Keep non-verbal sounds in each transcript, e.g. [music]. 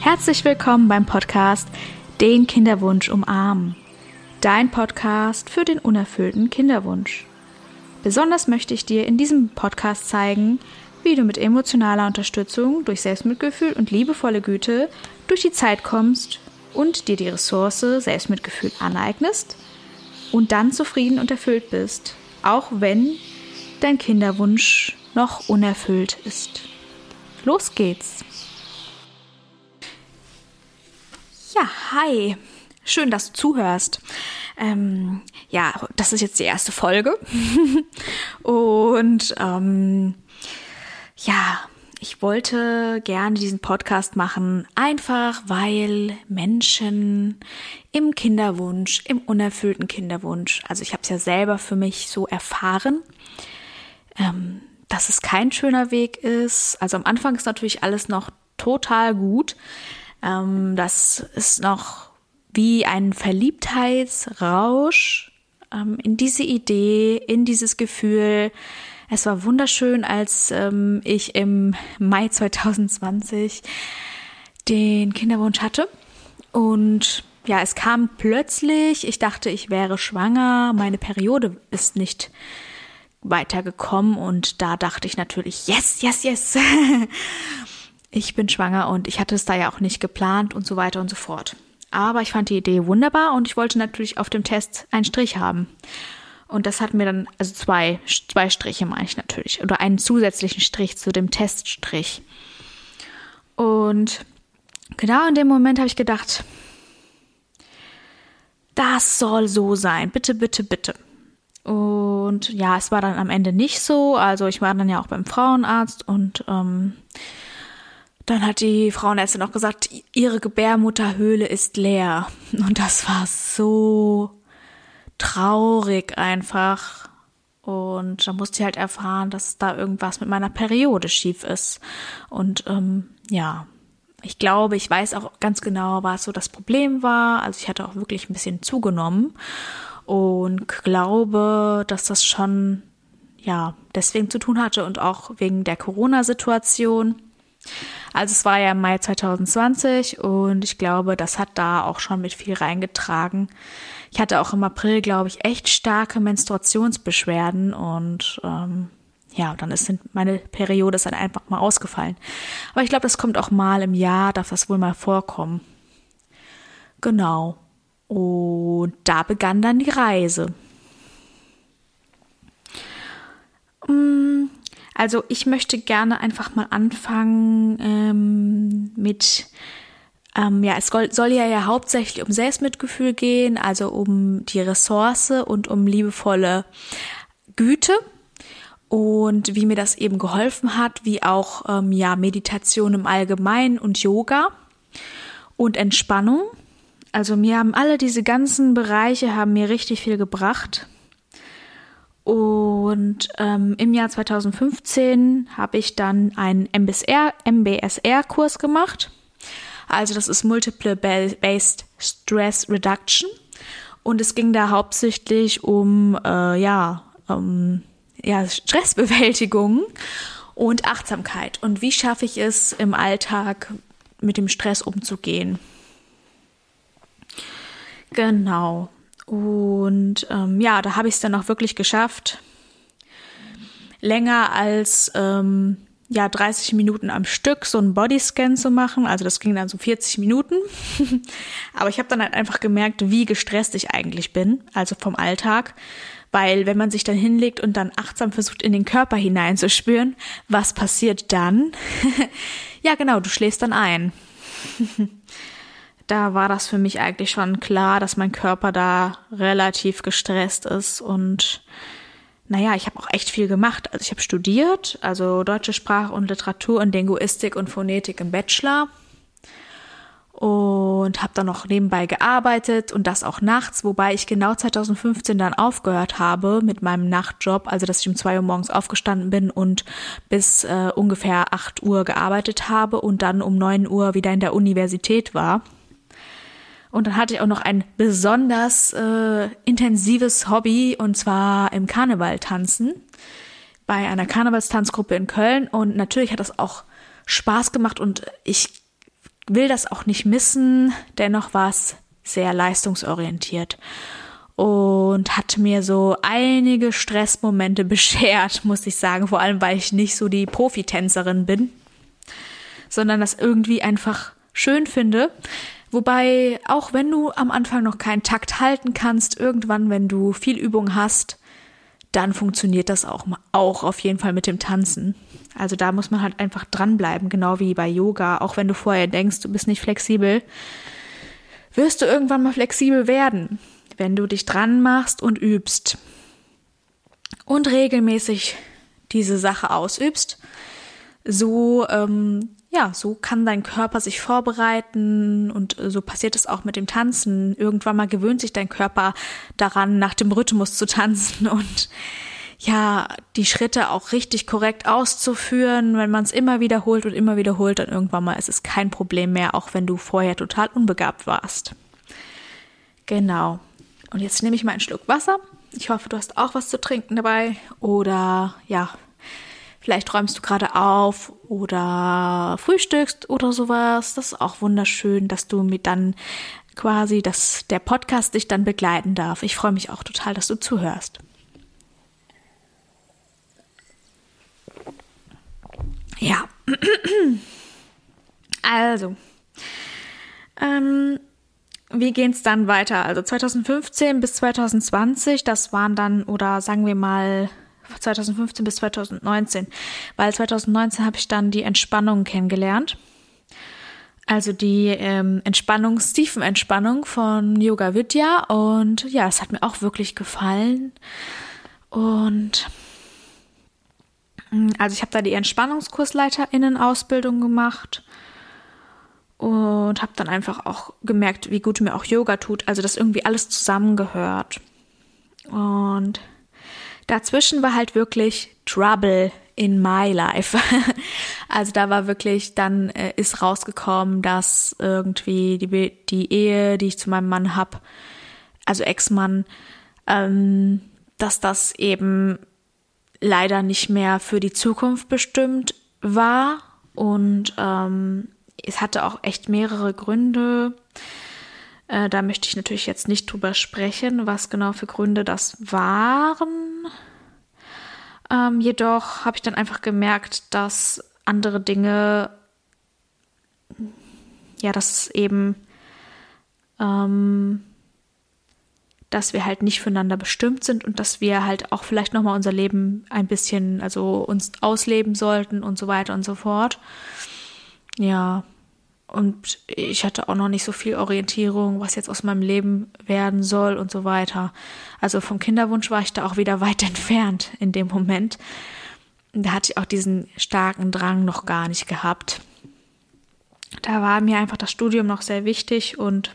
Herzlich willkommen beim Podcast Den Kinderwunsch umarmen. Dein Podcast für den unerfüllten Kinderwunsch. Besonders möchte ich dir in diesem Podcast zeigen, wie du mit emotionaler Unterstützung durch Selbstmitgefühl und liebevolle Güte durch die Zeit kommst und dir die Ressource Selbstmitgefühl aneignest und dann zufrieden und erfüllt bist, auch wenn dein Kinderwunsch noch unerfüllt ist. Los geht's! Ja, hi. Schön, dass du zuhörst. Ähm, ja, das ist jetzt die erste Folge. [laughs] Und ähm, ja, ich wollte gerne diesen Podcast machen, einfach weil Menschen im Kinderwunsch, im unerfüllten Kinderwunsch, also ich habe es ja selber für mich so erfahren, ähm, dass es kein schöner Weg ist. Also am Anfang ist natürlich alles noch total gut. Ähm, das ist noch wie ein Verliebtheitsrausch ähm, in diese Idee, in dieses Gefühl, es war wunderschön, als ähm, ich im Mai 2020 den Kinderwunsch hatte. Und ja, es kam plötzlich. Ich dachte, ich wäre schwanger. Meine Periode ist nicht weitergekommen. Und da dachte ich natürlich, yes, yes, yes. [laughs] ich bin schwanger und ich hatte es da ja auch nicht geplant und so weiter und so fort. Aber ich fand die Idee wunderbar und ich wollte natürlich auf dem Test einen Strich haben. Und das hat mir dann, also zwei, zwei Striche meine ich natürlich, oder einen zusätzlichen Strich zu dem Teststrich. Und genau in dem Moment habe ich gedacht, das soll so sein. Bitte, bitte, bitte. Und ja, es war dann am Ende nicht so. Also ich war dann ja auch beim Frauenarzt und ähm, dann hat die Frauenärztin auch gesagt, ihre Gebärmutterhöhle ist leer. Und das war so traurig einfach. Und da musste ich halt erfahren, dass da irgendwas mit meiner Periode schief ist. Und ähm, ja, ich glaube, ich weiß auch ganz genau, was so das Problem war. Also ich hatte auch wirklich ein bisschen zugenommen und glaube, dass das schon ja deswegen zu tun hatte und auch wegen der Corona-Situation. Also es war ja im Mai 2020 und ich glaube, das hat da auch schon mit viel reingetragen. Ich hatte auch im April, glaube ich, echt starke Menstruationsbeschwerden und ähm, ja, dann ist meine Periode ist dann einfach mal ausgefallen. Aber ich glaube, das kommt auch mal im Jahr, darf das wohl mal vorkommen. Genau. Und da begann dann die Reise. Mm, also ich möchte gerne einfach mal anfangen ähm, mit, ähm, ja, es soll, ja, ja hauptsächlich um Selbstmitgefühl gehen, also um die Ressource und um liebevolle Güte und wie mir das eben geholfen hat, wie auch ähm, ja Meditation im Allgemeinen und Yoga und Entspannung. Also mir haben alle diese ganzen Bereiche haben mir richtig viel gebracht. Und ähm, im Jahr 2015 habe ich dann einen MBSR, MBSR-Kurs gemacht. Also das ist Multiple Based Stress Reduction. Und es ging da hauptsächlich um, äh, ja, um, ja, Stressbewältigung und Achtsamkeit. Und wie schaffe ich es im Alltag mit dem Stress umzugehen? Genau. Und ähm, ja, da habe ich es dann auch wirklich geschafft, länger als ähm, ja 30 Minuten am Stück so einen Bodyscan zu machen. Also das ging dann so 40 Minuten. [laughs] Aber ich habe dann halt einfach gemerkt, wie gestresst ich eigentlich bin, also vom Alltag. Weil wenn man sich dann hinlegt und dann achtsam versucht, in den Körper hineinzuspüren, was passiert dann? [laughs] ja, genau, du schläfst dann ein. [laughs] da war das für mich eigentlich schon klar, dass mein Körper da relativ gestresst ist und naja, ich habe auch echt viel gemacht. Also ich habe studiert, also deutsche Sprache und Literatur und Linguistik und Phonetik im Bachelor und habe dann noch nebenbei gearbeitet und das auch nachts, wobei ich genau 2015 dann aufgehört habe mit meinem Nachtjob, also dass ich um zwei Uhr morgens aufgestanden bin und bis äh, ungefähr acht Uhr gearbeitet habe und dann um neun Uhr wieder in der Universität war. Und dann hatte ich auch noch ein besonders äh, intensives Hobby und zwar im Karneval tanzen bei einer Karnevalstanzgruppe in Köln. Und natürlich hat das auch Spaß gemacht und ich will das auch nicht missen. Dennoch war es sehr leistungsorientiert und hat mir so einige Stressmomente [laughs] beschert, muss ich sagen, vor allem weil ich nicht so die Profitänzerin bin, sondern das irgendwie einfach schön finde. Wobei, auch wenn du am Anfang noch keinen Takt halten kannst, irgendwann, wenn du viel Übung hast, dann funktioniert das auch, auch auf jeden Fall mit dem Tanzen. Also da muss man halt einfach dranbleiben, genau wie bei Yoga. Auch wenn du vorher denkst, du bist nicht flexibel, wirst du irgendwann mal flexibel werden wenn du dich dran machst und übst und regelmäßig diese Sache ausübst, so ähm, ja, so kann dein Körper sich vorbereiten und so passiert es auch mit dem Tanzen. Irgendwann mal gewöhnt sich dein Körper daran, nach dem Rhythmus zu tanzen [laughs] und ja, die Schritte auch richtig korrekt auszuführen. Wenn man es immer wiederholt und immer wiederholt, dann irgendwann mal ist es kein Problem mehr, auch wenn du vorher total unbegabt warst. Genau. Und jetzt nehme ich mal einen Schluck Wasser. Ich hoffe, du hast auch was zu trinken dabei. Oder ja, vielleicht räumst du gerade auf oder frühstückst oder sowas. Das ist auch wunderschön, dass du mit dann quasi, dass der Podcast dich dann begleiten darf. Ich freue mich auch total, dass du zuhörst. Ja. [clears throat] Also. Ähm, wie geht's dann weiter? Also 2015 bis 2020, das waren dann, oder sagen wir mal 2015 bis 2019, weil 2019 habe ich dann die Entspannung kennengelernt. Also die ähm, Entspannung, Tiefenentspannung von Yoga Vidya und ja, es hat mir auch wirklich gefallen. Und mm, also ich habe da die Entspannungskursleiterinnen-Ausbildung gemacht und habe dann einfach auch gemerkt, wie gut mir auch Yoga tut, also dass irgendwie alles zusammengehört. Und dazwischen war halt wirklich Trouble in my life. [laughs] also da war wirklich, dann äh, ist rausgekommen, dass irgendwie die, die Ehe, die ich zu meinem Mann hab, also Ex-Mann, ähm, dass das eben leider nicht mehr für die Zukunft bestimmt war und ähm, es hatte auch echt mehrere Gründe. Äh, da möchte ich natürlich jetzt nicht drüber sprechen, was genau für Gründe das waren. Ähm, jedoch habe ich dann einfach gemerkt, dass andere Dinge, ja, dass eben, ähm, dass wir halt nicht füreinander bestimmt sind und dass wir halt auch vielleicht nochmal unser Leben ein bisschen, also uns ausleben sollten und so weiter und so fort. Ja, und ich hatte auch noch nicht so viel Orientierung, was jetzt aus meinem Leben werden soll und so weiter. Also vom Kinderwunsch war ich da auch wieder [laughs] weit entfernt in dem Moment. Da hatte ich auch diesen starken Drang noch gar nicht gehabt. Da war mir einfach das Studium noch sehr wichtig und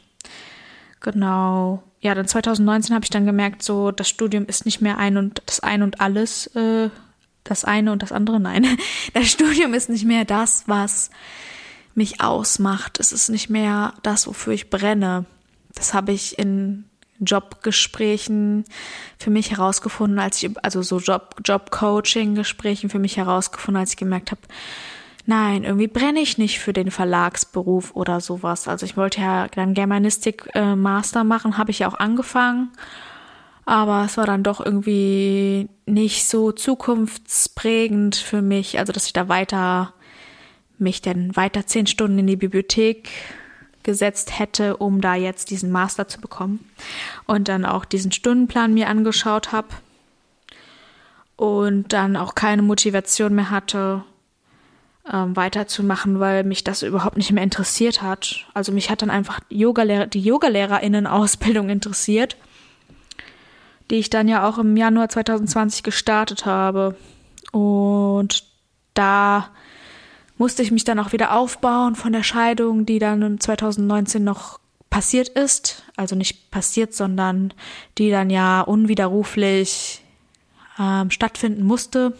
genau, ja, dann 2019 habe ich dann gemerkt, so das Studium ist nicht mehr ein und das ein und alles, äh, das eine und das andere, nein. [laughs] Das Studium ist nicht mehr das, was mich ausmacht. Es ist nicht mehr das, wofür ich brenne. Das habe ich in Jobgesprächen für mich herausgefunden, als ich, also so Job, Job-Coaching-Gesprächen für mich herausgefunden, als ich gemerkt habe, nein, irgendwie brenne ich nicht für den Verlagsberuf oder sowas. Also ich wollte ja dann Germanistik-Master äh, machen, habe ich ja auch angefangen. Aber es war dann doch irgendwie nicht so zukunftsprägend für mich, also dass ich da weiter mich dann weiter zehn Stunden in die Bibliothek gesetzt hätte, um da jetzt diesen Master zu bekommen. Und dann auch diesen Stundenplan mir angeschaut habe und dann auch keine Motivation mehr hatte, ähm, weiterzumachen, weil mich das überhaupt nicht mehr interessiert hat. Also mich hat dann einfach Yogalehrer, die Yogalehrerinnen-Ausbildung interessiert, die ich dann ja auch im Januar 2020 gestartet habe. Und da musste ich mich dann auch wieder aufbauen von der Scheidung, die dann 2019 noch passiert ist. Also nicht passiert, sondern die dann ja unwiderruflich ähm, stattfinden musste.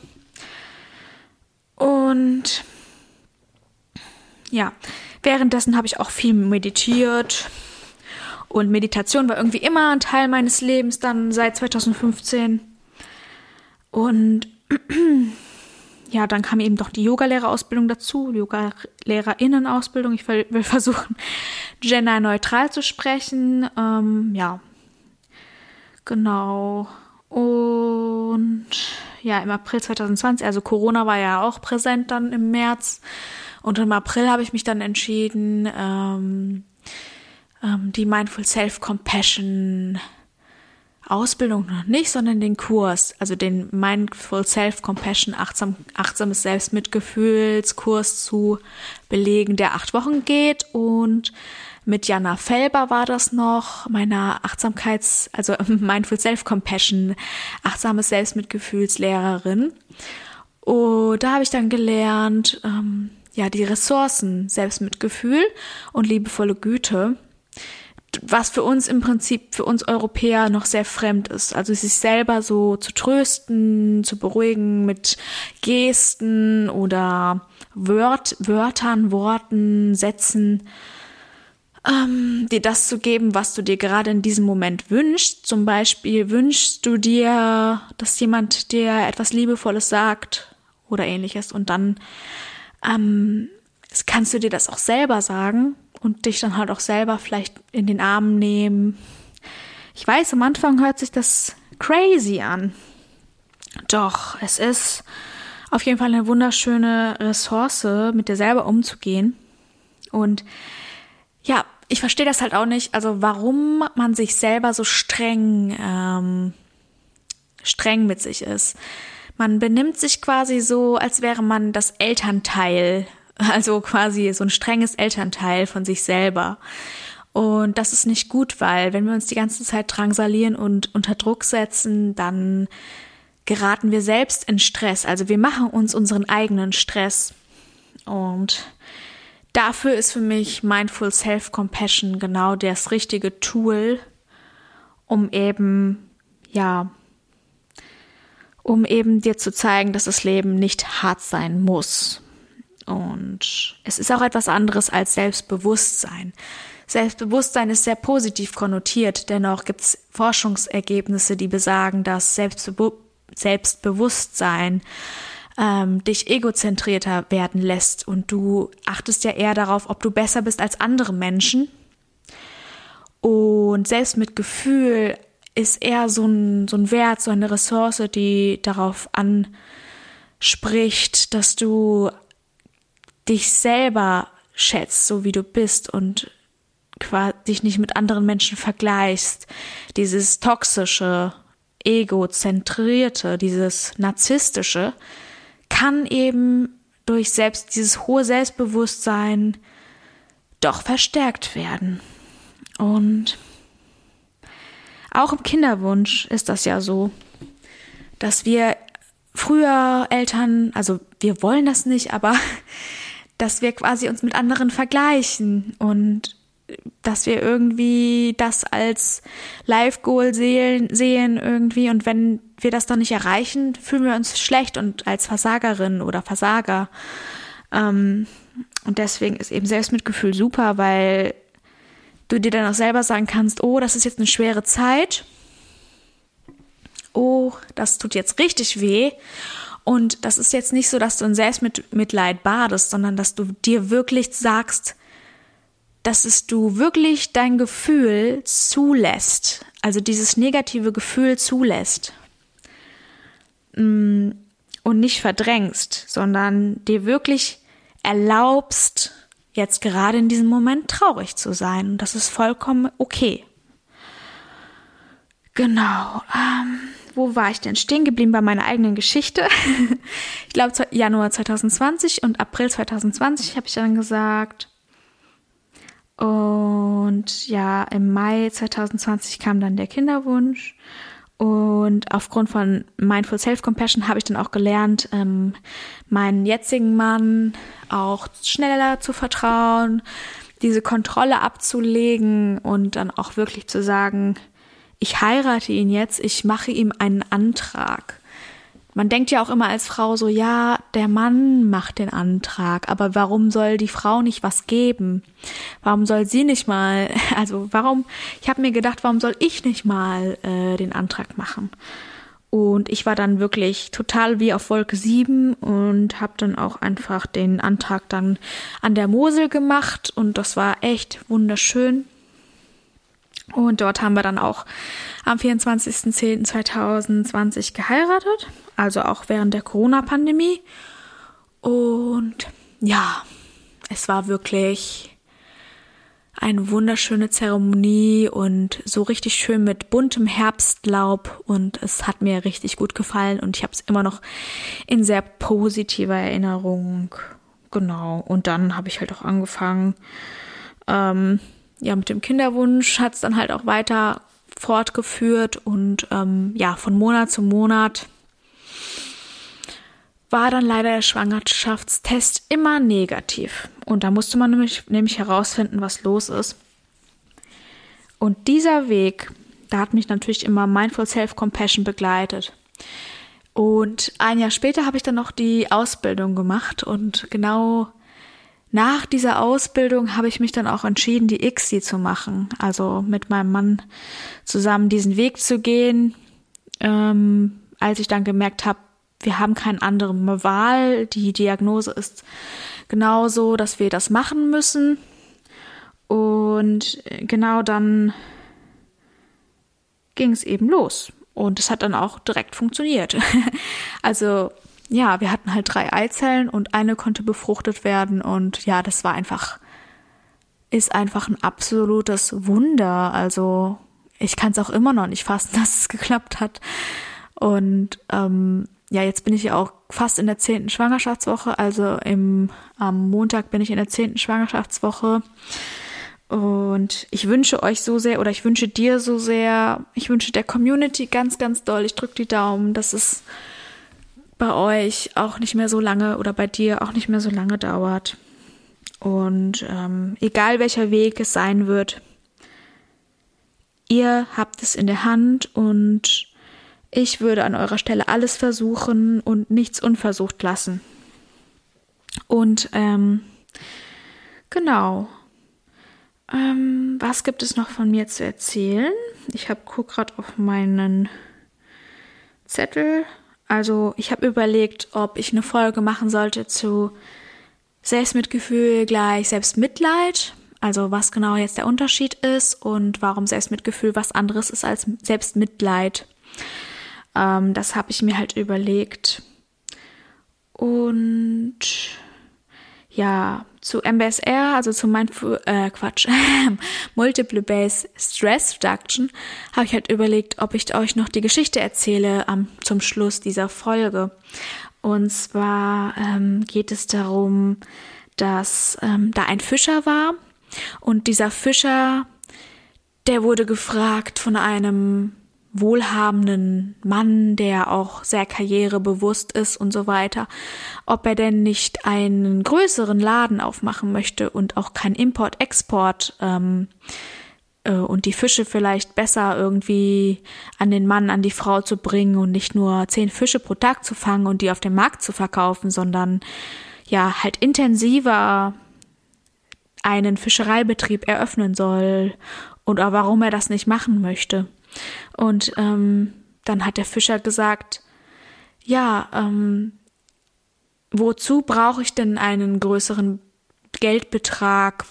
Und ja, währenddessen habe ich auch viel meditiert. Und Meditation war irgendwie immer ein Teil meines Lebens dann seit 2015. Und [clears throat] ja, dann kam eben doch die Yogalehrerausbildung dazu, Yoga-LehrerInnen-Ausbildung. Ich will, [laughs] versuchen, genderneutral zu sprechen. Ähm, ja, genau. Und ja, im April 2020, also Corona war ja auch präsent dann im März. Und im April habe ich mich dann entschieden, ähm, ähm, die Mindful Self-Compassion Ausbildung noch nicht, sondern den Kurs, also den Mindful Self-Compassion, achtsam, achtsames Selbstmitgefühlskurs zu belegen, der acht Wochen geht. Und mit Jana Felber war das noch, meiner Achtsamkeits-, also [laughs] Mindful Self-Compassion, achtsames Selbstmitgefühlslehrerin. Und da habe ich dann gelernt, ähm, ja, die Ressourcen Selbstmitgefühl und liebevolle Güte was für uns im Prinzip, für uns Europäer noch sehr fremd ist. Also sich selber so zu trösten, zu beruhigen mit Gesten oder Wört, Wörtern, Worten, Sätzen, ähm, dir das zu geben, was du dir gerade in diesem Moment wünschst. Zum Beispiel wünschst du dir, dass jemand dir etwas Liebevolles sagt oder ähnliches und dann ähm, kannst du dir das auch selber sagen und dich dann halt auch selber vielleicht in den Arm nehmen. Ich weiß, am Anfang hört sich das crazy an. Doch, es ist auf jeden Fall eine wunderschöne Ressource, mit dir selber umzugehen. Und ja, ich verstehe das halt auch nicht, also warum man sich selber so streng, ähm, streng mit sich ist. Man benimmt sich quasi so, als wäre man das Elternteil also quasi so ein strenges Elternteil von sich selber. Und das ist nicht gut, weil wenn wir uns die ganze Zeit drangsalieren und unter Druck setzen, dann geraten wir selbst in Stress. Also wir machen uns unseren eigenen Stress. Und dafür ist für mich Mindful Self-Compassion genau das richtige Tool, um eben, ja, um eben dir zu zeigen, dass das Leben nicht hart sein muss. Und es ist auch etwas anderes als Selbstbewusstsein. Selbstbewusstsein ist sehr positiv konnotiert, dennoch gibt es Forschungsergebnisse, die besagen, dass Selbstbe Selbstbewusstsein ähm, dich egozentrierter werden lässt und du achtest ja eher darauf, ob du besser bist als andere Menschen. Und Selbstmitgefühl ist eher so ein, so ein Wert, so eine Ressource, die darauf anspricht, dass du dich selber schätzt, so wie du bist und dich nicht mit anderen Menschen vergleichst, dieses toxische, egozentrierte, dieses narzisstische, kann eben durch selbst dieses hohe Selbstbewusstsein doch verstärkt werden. Und auch im Kinderwunsch ist das ja so, dass wir früher Eltern, also wir wollen das nicht, aber [laughs] dass wir quasi uns mit anderen vergleichen und dass wir irgendwie das als Live-Goal sehen, sehen irgendwie und wenn wir das dann nicht erreichen, fühlen wir uns schlecht und als Versagerin oder Versager. Ähm, und deswegen ist eben Selbstmitgefühl super, weil du dir dann auch selber sagen kannst, oh, das ist jetzt eine schwere Zeit. Oh, das tut jetzt richtig weh. Und das ist jetzt nicht so, dass du in Selbstmitleid badest, sondern dass du dir wirklich sagst, dass es du wirklich dein Gefühl zulässt, also dieses negative Gefühl zulässt mm, und nicht verdrängst, sondern dir wirklich erlaubst, jetzt gerade in diesem Moment traurig zu sein. Und das ist vollkommen okay. Genau. Ähm, wo war ich denn stehen geblieben bei meiner eigenen Geschichte? [laughs] ich glaube Januar 2020 und April 2020 habe ich dann gesagt. Und ja, im Mai 2020 kam dann der Kinderwunsch. Und aufgrund von Mindful Self-Compassion habe ich dann auch gelernt, ähm, meinen jetzigen Mann auch schneller zu vertrauen, diese Kontrolle abzulegen und dann auch wirklich zu sagen, ich heirate ihn jetzt, ich mache ihm einen Antrag. Man denkt ja auch immer als Frau so, ja, der Mann macht den Antrag, aber warum soll die Frau nicht was geben? Warum soll sie nicht mal, [laughs] also warum, ich habe mir gedacht, warum soll ich nicht mal äh, den Antrag machen? Und ich war dann wirklich total wie auf Wolke 7 und habe dann auch einfach den Antrag dann an der Mosel gemacht und das war echt wunderschön. Und dort haben wir dann auch am 24.10.2020 geheiratet, also auch während der Corona-Pandemie. Und ja, es war wirklich eine wunderschöne Zeremonie und so richtig schön mit buntem Herbstlaub und es hat mir richtig gut gefallen und ich habe es immer noch in sehr positiver Erinnerung. Genau. Und dann habe ich halt auch angefangen, ähm, ja, mit dem Kinderwunsch hat es dann halt auch weiter fortgeführt und ähm, ja, von Monat zu Monat war dann leider der Schwangerschaftstest immer negativ. Und da musste man nämlich, nämlich herausfinden, was los ist. Und dieser Weg, da hat mich natürlich immer Mindful Self-Compassion begleitet. Und ein Jahr später habe ich dann noch die Ausbildung gemacht und genau nach dieser Ausbildung habe ich mich dann auch entschieden, die ICSI zu machen. Also mit meinem Mann zusammen diesen Weg zu gehen. Ähm, als ich dann gemerkt habe, wir haben keine andere Wahl. Die Diagnose ist genauso, dass wir das machen müssen. Und genau dann ging es eben los. Und es hat dann auch direkt funktioniert. [laughs] also ja, wir hatten halt drei Eizellen und eine konnte befruchtet werden. Und ja, das war einfach, ist einfach ein absolutes Wunder. Also ich kann es auch immer noch nicht fassen, [laughs] dass es geklappt hat. Und ähm, ja, jetzt bin ich ja auch fast in der zehnten Schwangerschaftswoche. Also im, am Montag bin ich in der zehnten Schwangerschaftswoche. Und ich wünsche euch so sehr oder ich wünsche dir so sehr, ich wünsche der Community ganz, ganz doll, ich drücke die Daumen, dass es bei euch auch nicht mehr so lange oder bei dir auch nicht mehr so lange dauert. Und ähm, egal welcher Weg es sein wird, ihr habt es in der Hand und ich würde an eurer Stelle alles versuchen und nichts unversucht lassen. Und ähm, genau. Ähm, was gibt es noch von mir zu erzählen? Ich habe guck gerade auf meinen Zettel. Also ich habe überlegt, ob ich eine Folge machen sollte zu Selbstmitgefühl gleich Selbstmitleid. Also was genau jetzt der Unterschied ist und warum Selbstmitgefühl was anderes ist als Selbstmitleid. Ähm, das habe ich mir halt überlegt. Und ja, zu MBSR, also zu Mindful, äh, Quatsch, [laughs] Multiple Base Stress Reduction, habe ich halt überlegt, ob ich euch noch die Geschichte erzähle am, zum Schluss dieser Folge. Und zwar ähm, geht es darum, dass ähm, da ein Fischer war und dieser Fischer, der wurde gefragt von einem wohlhabenden Mann, der auch sehr karrierebewusst ist und so weiter, ob er denn nicht einen größeren Laden aufmachen möchte und auch kein Import-Export ähm, äh, und die Fische vielleicht besser irgendwie an den Mann, an die Frau zu bringen und nicht nur zehn Fische pro Tag zu fangen und die auf dem Markt zu verkaufen, sondern ja halt intensiver einen Fischereibetrieb eröffnen soll und warum er das nicht machen möchte. Und ähm, dann hat der Fischer gesagt, ja, ähm, wozu brauche ich denn einen größeren Geldbetrag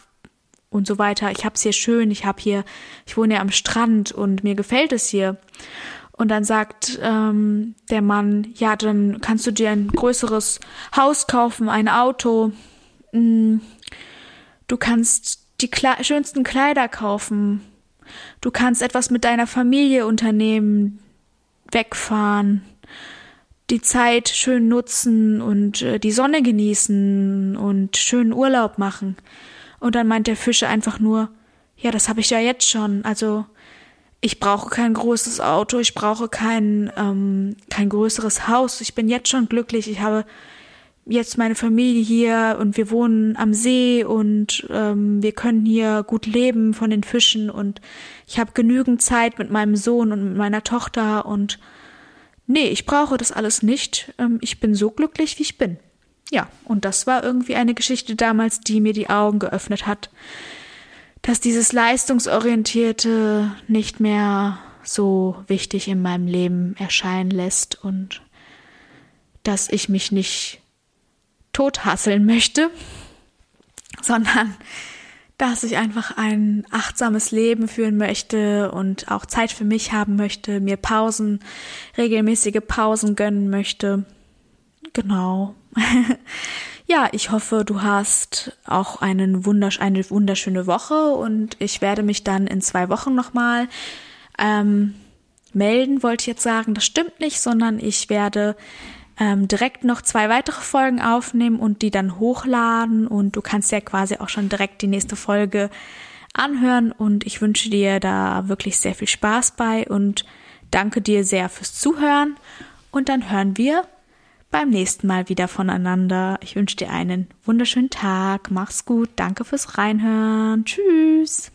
und so weiter? Ich hab's hier schön, ich hab hier, ich wohne ja am Strand und mir gefällt es hier. Und dann sagt ähm, der Mann, ja, dann kannst du dir ein größeres Haus kaufen, ein Auto. Mm, du kannst die Kle schönsten Kleider kaufen. Du kannst etwas mit deiner Familie unternehmen, wegfahren, die Zeit schön nutzen und äh, die Sonne genießen und schönen Urlaub machen. Und dann meint der Fischer einfach nur, ja, das habe ich ja jetzt schon. Also ich brauche kein großes Auto, ich brauche kein, ähm, kein größeres Haus. Ich bin jetzt schon glücklich. Ich habe jetzt meine Familie hier und wir wohnen am See und ähm, wir können hier gut leben von den Fischen und ich habe genügend Zeit mit meinem Sohn und mit meiner Tochter und nee, ich brauche das alles nicht. Ähm, ich bin so glücklich, wie ich bin. Ja, und das war irgendwie eine Geschichte damals, die mir die Augen geöffnet hat, dass dieses leistungsorientierte nicht mehr so wichtig in meinem Leben erscheinen lässt und dass ich mich nicht tothasseln möchte, sondern dass ich einfach ein achtsames Leben führen möchte und auch Zeit für mich haben möchte, mir Pausen, regelmäßige Pausen gönnen möchte. Genau. [laughs] ja, ich hoffe, du hast auch einen wundersch eine wunderschöne Woche und ich werde mich dann in zwei Wochen nochmal ähm, melden, wollte ich jetzt sagen. Das stimmt nicht, sondern ich werde ähm, direkt noch zwei weitere Folgen aufnehmen und die dann hochladen. Und du kannst ja quasi auch schon direkt die nächste Folge anhören. Und ich wünsche dir da wirklich sehr viel Spaß bei und danke dir sehr fürs Zuhören. Und dann hören wir beim nächsten Mal wieder voneinander. Ich wünsche dir einen wunderschönen Tag, mach's gut, danke fürs Reinhören, tschüss.